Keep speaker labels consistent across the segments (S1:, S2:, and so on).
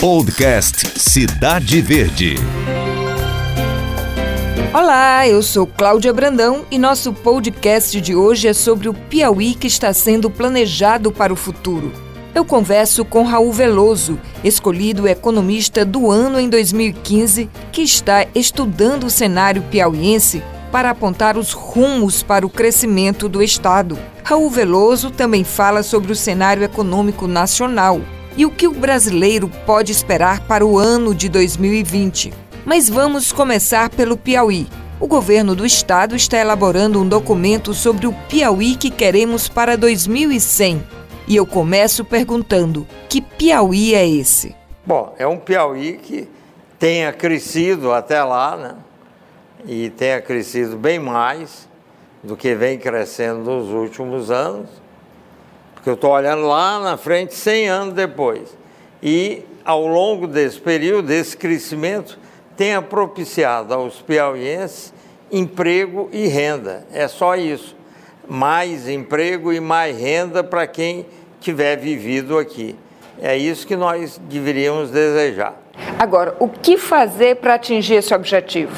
S1: Podcast Cidade Verde.
S2: Olá, eu sou Cláudia Brandão e nosso podcast de hoje é sobre o Piauí que está sendo planejado para o futuro. Eu converso com Raul Veloso, escolhido economista do ano em 2015, que está estudando o cenário piauiense para apontar os rumos para o crescimento do Estado. Raul Veloso também fala sobre o cenário econômico nacional e o que o brasileiro pode esperar para o ano de 2020. Mas vamos começar pelo Piauí. O governo do estado está elaborando um documento sobre o Piauí que queremos para 2100. E eu começo perguntando: que Piauí é esse?
S3: Bom, é um Piauí que tenha crescido até lá, né? E tenha crescido bem mais do que vem crescendo nos últimos anos, porque eu estou olhando lá na frente 100 anos depois. E ao longo desse período, desse crescimento, tenha propiciado aos piauienses emprego e renda. É só isso. Mais emprego e mais renda para quem tiver vivido aqui. É isso que nós deveríamos desejar.
S2: Agora, o que fazer para atingir esse objetivo?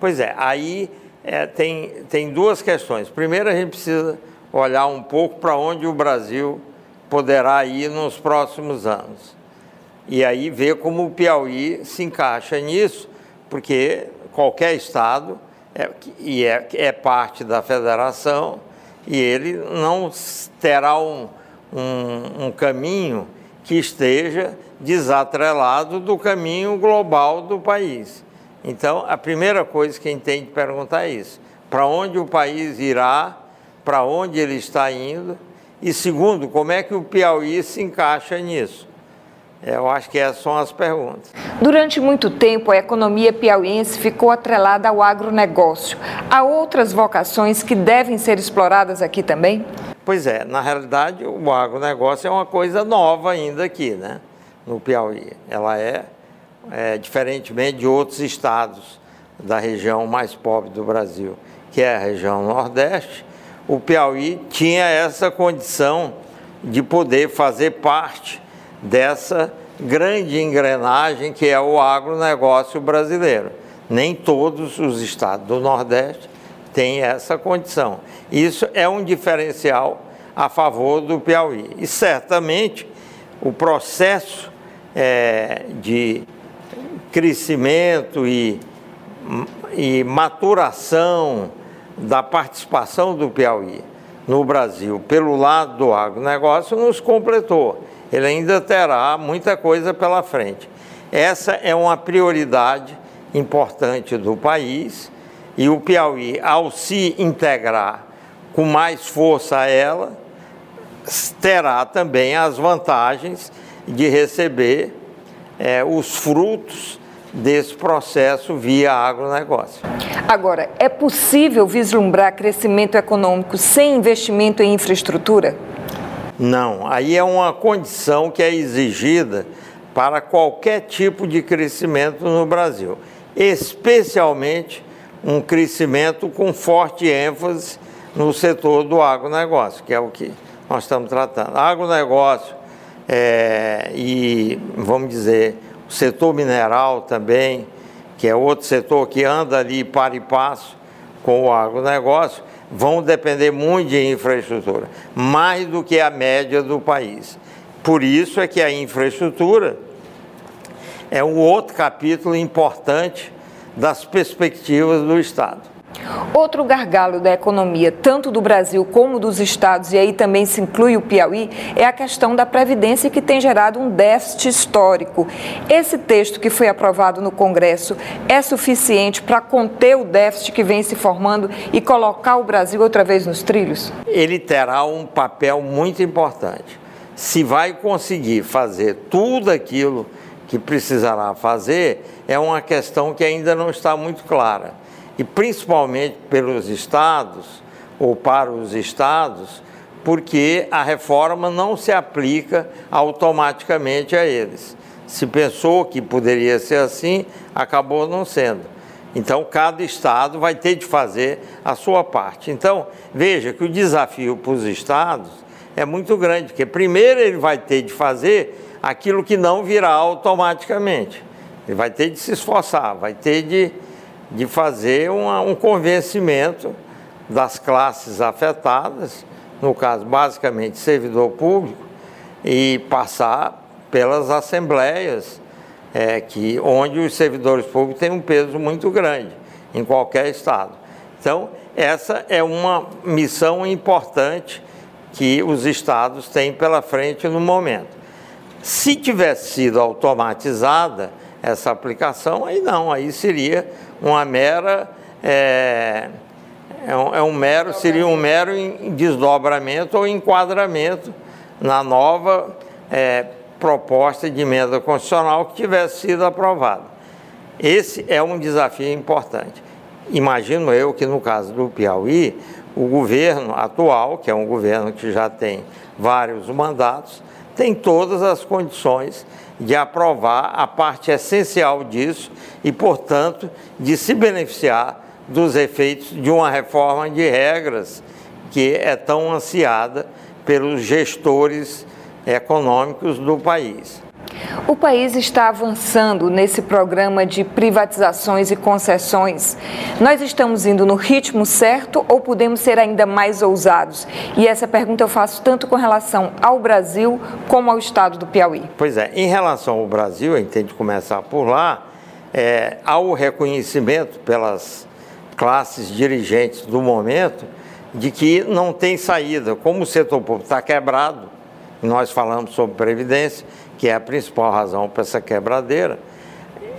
S3: Pois é, aí é, tem, tem duas questões. Primeiro, a gente precisa olhar um pouco para onde o Brasil poderá ir nos próximos anos. E aí ver como o Piauí se encaixa nisso, porque qualquer estado é, e é, é parte da federação e ele não terá um, um, um caminho que esteja desatrelado do caminho global do país. Então, a primeira coisa que a gente tem que perguntar é isso: para onde o país irá, para onde ele está indo, e segundo, como é que o Piauí se encaixa nisso? É, eu acho que essas são as perguntas.
S2: Durante muito tempo, a economia piauiense ficou atrelada ao agronegócio. Há outras vocações que devem ser exploradas aqui também?
S3: Pois é, na realidade, o agronegócio é uma coisa nova ainda aqui, né? No Piauí. Ela é é, diferentemente de outros estados da região mais pobre do Brasil, que é a região Nordeste, o Piauí tinha essa condição de poder fazer parte dessa grande engrenagem que é o agronegócio brasileiro. Nem todos os estados do Nordeste têm essa condição. Isso é um diferencial a favor do Piauí. E certamente o processo é, de crescimento e, e maturação da participação do Piauí no Brasil pelo lado do agronegócio nos completou. Ele ainda terá muita coisa pela frente. Essa é uma prioridade importante do país e o Piauí, ao se integrar com mais força a ela, terá também as vantagens de receber é, os frutos desse processo via agronegócio.
S2: Agora, é possível vislumbrar crescimento econômico sem investimento em infraestrutura?
S3: Não, aí é uma condição que é exigida para qualquer tipo de crescimento no Brasil, especialmente um crescimento com forte ênfase no setor do agronegócio, que é o que nós estamos tratando. Agronegócio é, e, vamos dizer, o setor mineral também, que é outro setor que anda ali para e passo com o agronegócio, vão depender muito de infraestrutura, mais do que a média do país. Por isso é que a infraestrutura é um outro capítulo importante das perspectivas do Estado.
S2: Outro gargalo da economia, tanto do Brasil como dos estados, e aí também se inclui o Piauí, é a questão da Previdência que tem gerado um déficit histórico. Esse texto que foi aprovado no Congresso é suficiente para conter o déficit que vem se formando e colocar o Brasil outra vez nos trilhos?
S3: Ele terá um papel muito importante. Se vai conseguir fazer tudo aquilo que precisará fazer, é uma questão que ainda não está muito clara e principalmente pelos estados ou para os estados, porque a reforma não se aplica automaticamente a eles. Se pensou que poderia ser assim, acabou não sendo. Então, cada estado vai ter de fazer a sua parte. Então, veja que o desafio para os estados é muito grande, porque primeiro ele vai ter de fazer aquilo que não virá automaticamente. Ele vai ter de se esforçar, vai ter de, de fazer uma, um convencimento das classes afetadas, no caso, basicamente, servidor público, e passar pelas assembleias, é, que, onde os servidores públicos têm um peso muito grande em qualquer estado. Então, essa é uma missão importante que os estados têm pela frente no momento. Se tivesse sido automatizada essa aplicação, aí não, aí seria uma mera. É, é um, é um mero, seria um mero desdobramento ou enquadramento na nova é, proposta de emenda constitucional que tivesse sido aprovada. Esse é um desafio importante. Imagino eu que no caso do Piauí, o governo atual, que é um governo que já tem vários mandatos, tem todas as condições de aprovar a parte essencial disso e, portanto, de se beneficiar dos efeitos de uma reforma de regras que é tão ansiada pelos gestores econômicos do país.
S2: O país está avançando nesse programa de privatizações e concessões. Nós estamos indo no ritmo certo ou podemos ser ainda mais ousados? E essa pergunta eu faço tanto com relação ao Brasil como ao estado do Piauí.
S3: Pois é, em relação ao Brasil, tem de começar por lá, é, há o reconhecimento pelas classes dirigentes do momento de que não tem saída. Como o setor público está quebrado, nós falamos sobre previdência, que é a principal razão para essa quebradeira,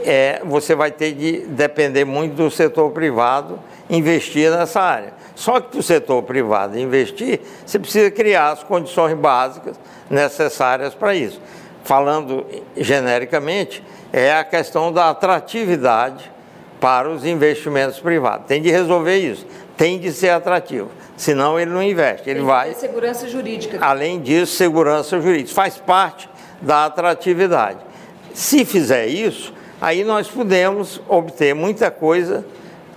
S3: é, você vai ter de depender muito do setor privado investir nessa área. Só que para o setor privado investir, você precisa criar as condições básicas necessárias para isso. Falando genericamente, é a questão da atratividade para os investimentos privados. Tem de resolver isso, tem de ser atrativo. Senão ele não investe, ele
S2: tem
S3: vai.
S2: segurança jurídica.
S3: Além disso, segurança jurídica. Faz parte da atratividade. Se fizer isso, aí nós podemos obter muita coisa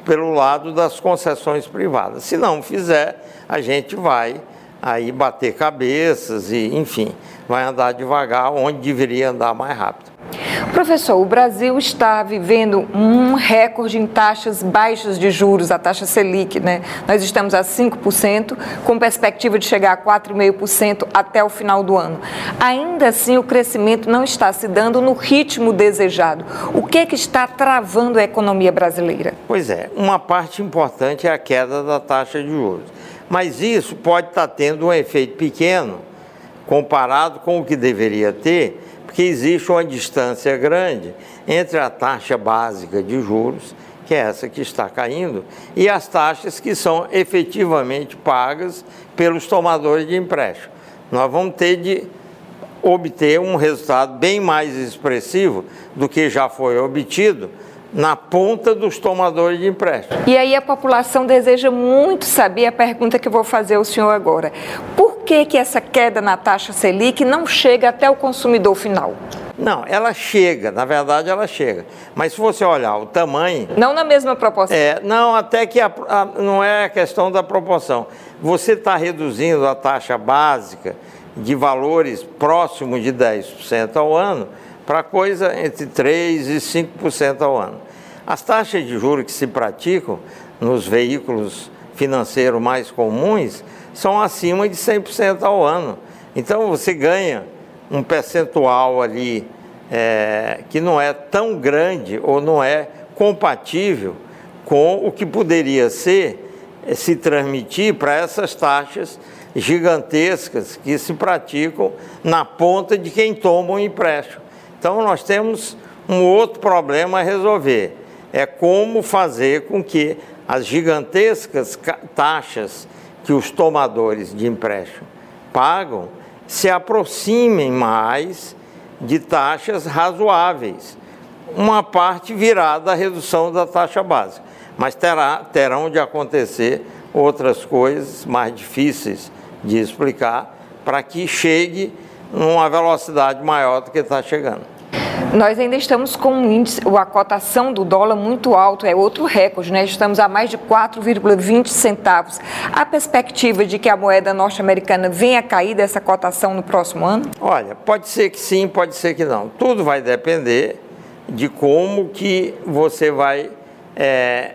S3: pelo lado das concessões privadas. Se não fizer, a gente vai aí bater cabeças e, enfim, vai andar devagar onde deveria andar mais rápido.
S2: Professor, o Brasil está vivendo um recorde em taxas baixas de juros, a taxa Selic, né? Nós estamos a 5%, com perspectiva de chegar a 4,5% até o final do ano. Ainda assim, o crescimento não está se dando no ritmo desejado. O que, é que está travando a economia brasileira?
S3: Pois é, uma parte importante é a queda da taxa de juros. Mas isso pode estar tendo um efeito pequeno comparado com o que deveria ter porque existe uma distância grande entre a taxa básica de juros, que é essa que está caindo, e as taxas que são efetivamente pagas pelos tomadores de empréstimo. Nós vamos ter de obter um resultado bem mais expressivo do que já foi obtido na ponta dos tomadores de empréstimo.
S2: E aí a população deseja muito saber a pergunta que vou fazer ao senhor agora. Por que, que essa queda na taxa Selic não chega até o consumidor final?
S3: Não, ela chega, na verdade ela chega. Mas se você olhar o tamanho.
S2: Não na mesma proporção.
S3: É, não, até que a, a, não é a questão da proporção. Você está reduzindo a taxa básica de valores próximos de 10% ao ano para coisa entre 3% e 5% ao ano. As taxas de juros que se praticam nos veículos financeiros mais comuns são acima de 100% ao ano. Então você ganha um percentual ali é, que não é tão grande ou não é compatível com o que poderia ser é, se transmitir para essas taxas gigantescas que se praticam na ponta de quem toma um empréstimo. Então, nós temos um outro problema a resolver: é como fazer com que as gigantescas taxas que os tomadores de empréstimo pagam se aproximem mais de taxas razoáveis. Uma parte virá da redução da taxa básica, mas terá, terão de acontecer outras coisas mais difíceis de explicar para que chegue numa velocidade maior do que está chegando.
S2: Nós ainda estamos com um índice, a cotação do dólar muito alto, é outro recorde, né? Estamos a mais de 4,20 centavos. A perspectiva de que a moeda norte-americana venha a cair dessa cotação no próximo ano?
S3: Olha, pode ser que sim, pode ser que não. Tudo vai depender de como que você vai é,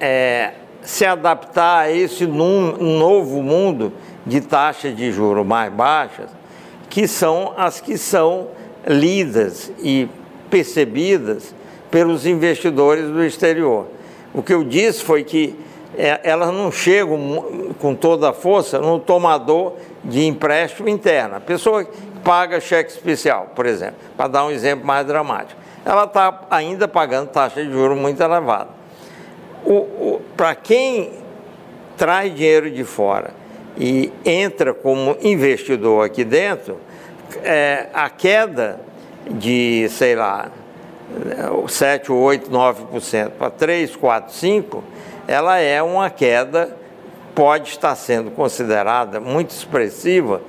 S3: é, se adaptar a esse num, novo mundo de taxas de juros mais baixas, que são as que são lidas e percebidas pelos investidores do exterior. O que eu disse foi que é, elas não chegam com toda a força no tomador de empréstimo interno. A pessoa que paga cheque especial, por exemplo, para dar um exemplo mais dramático, ela está ainda pagando taxa de juros muito elevada. Para quem traz dinheiro de fora e entra como investidor aqui dentro, é, a queda de, sei lá, 7, 8, 9% para 3, 4, 5%, ela é uma queda, pode estar sendo considerada muito expressiva,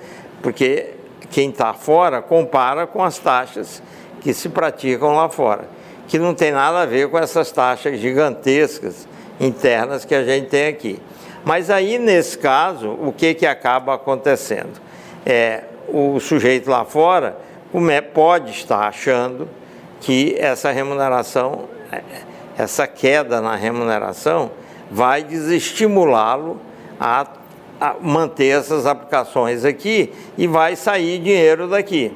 S3: porque quem está fora compara com as taxas que se praticam lá fora, que não tem nada a ver com essas taxas gigantescas internas que a gente tem aqui. Mas aí, nesse caso, o que, que acaba acontecendo? É, o sujeito lá fora pode estar achando que essa remuneração, essa queda na remuneração, vai desestimulá-lo a, a, manter essas aplicações aqui e vai sair dinheiro daqui.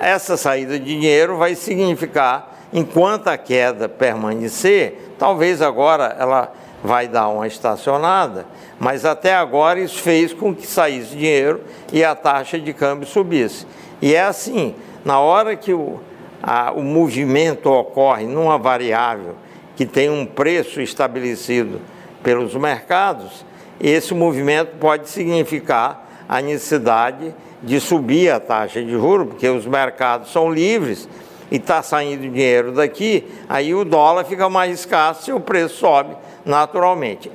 S3: Essa saída de dinheiro vai significar, enquanto a queda permanecer, talvez agora ela vai dar uma estacionada, mas até agora isso fez com que saísse dinheiro e a taxa de câmbio subisse. E é assim, na hora que o, a, o movimento ocorre numa variável que tem um preço estabelecido pelos mercados, esse movimento pode significar a necessidade de subir a taxa de juros, porque os mercados são livres e está saindo dinheiro daqui, aí o dólar fica mais escasso e o preço sobe naturalmente.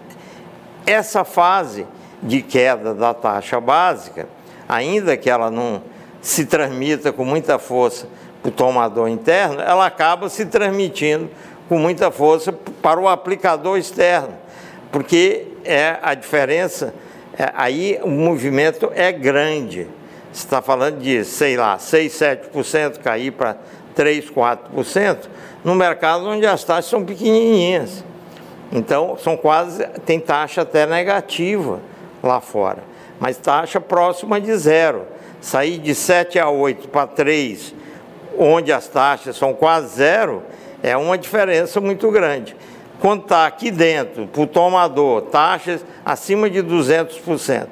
S3: Essa fase de queda da taxa básica, ainda que ela não se transmita com muita força para o tomador interno, ela acaba se transmitindo com muita força para o aplicador externo, porque é a diferença, é, aí o movimento é grande. Você está falando de, sei lá, 6, 7% cair para 3, 4%, no mercado onde as taxas são pequenininhas. Então, são quase, tem taxa até negativa lá fora, mas taxa próxima de zero. Sair de 7 a 8 para 3, onde as taxas são quase zero, é uma diferença muito grande. Quando está aqui dentro, para o tomador, taxas acima de 200%,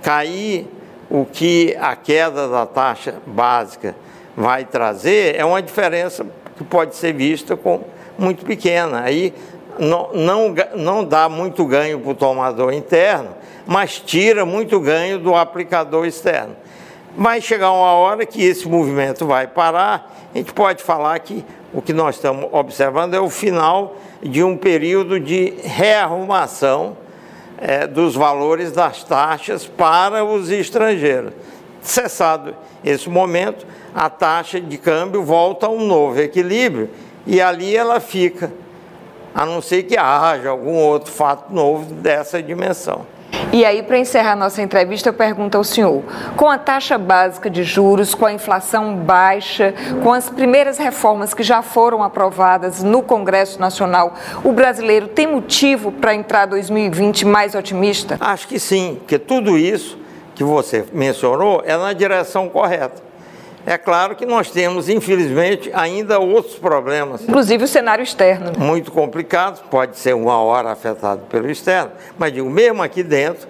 S3: cair o que a queda da taxa básica vai trazer é uma diferença que pode ser vista como muito pequena. Aí não, não, não dá muito ganho para o tomador interno, mas tira muito ganho do aplicador externo. Vai chegar uma hora que esse movimento vai parar, a gente pode falar que o que nós estamos observando é o final de um período de rearrumação é, dos valores das taxas para os estrangeiros. Cessado esse momento, a taxa de câmbio volta a um novo equilíbrio e ali ela fica a não ser que haja algum outro fato novo dessa dimensão.
S2: E aí, para encerrar nossa entrevista, eu pergunto ao senhor: com a taxa básica de juros, com a inflação baixa, com as primeiras reformas que já foram aprovadas no Congresso Nacional, o brasileiro tem motivo para entrar 2020 mais otimista?
S3: Acho que sim, porque tudo isso que você mencionou é na direção correta. É claro que nós temos, infelizmente, ainda outros problemas.
S2: Inclusive o cenário externo.
S3: Muito complicados, pode ser uma hora afetado pelo externo, mas digo, mesmo aqui dentro,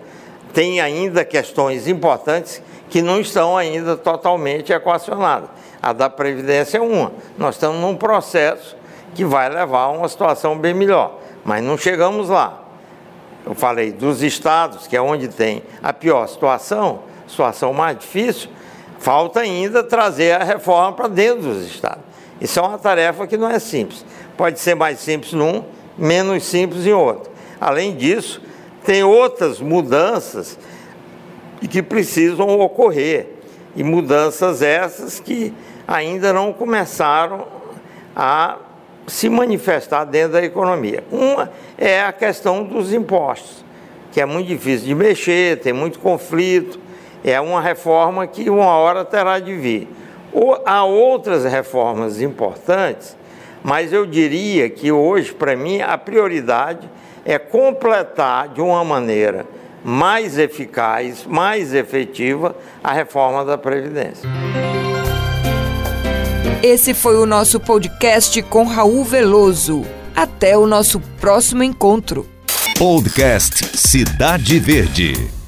S3: tem ainda questões importantes que não estão ainda totalmente equacionadas. A da Previdência é uma. Nós estamos num processo que vai levar a uma situação bem melhor, mas não chegamos lá. Eu falei dos estados, que é onde tem a pior situação, situação mais difícil, Falta ainda trazer a reforma para dentro dos estados. Isso é uma tarefa que não é simples. Pode ser mais simples num, menos simples em outro. Além disso, tem outras mudanças que precisam ocorrer. E mudanças essas que ainda não começaram a se manifestar dentro da economia. Uma é a questão dos impostos, que é muito difícil de mexer, tem muito conflito, é uma reforma que uma hora terá de vir. há outras reformas importantes, mas eu diria que hoje, para mim, a prioridade é completar de uma maneira mais eficaz, mais efetiva, a reforma da Previdência.
S2: Esse foi o nosso podcast com Raul Veloso. Até o nosso próximo encontro.
S1: Podcast Cidade Verde.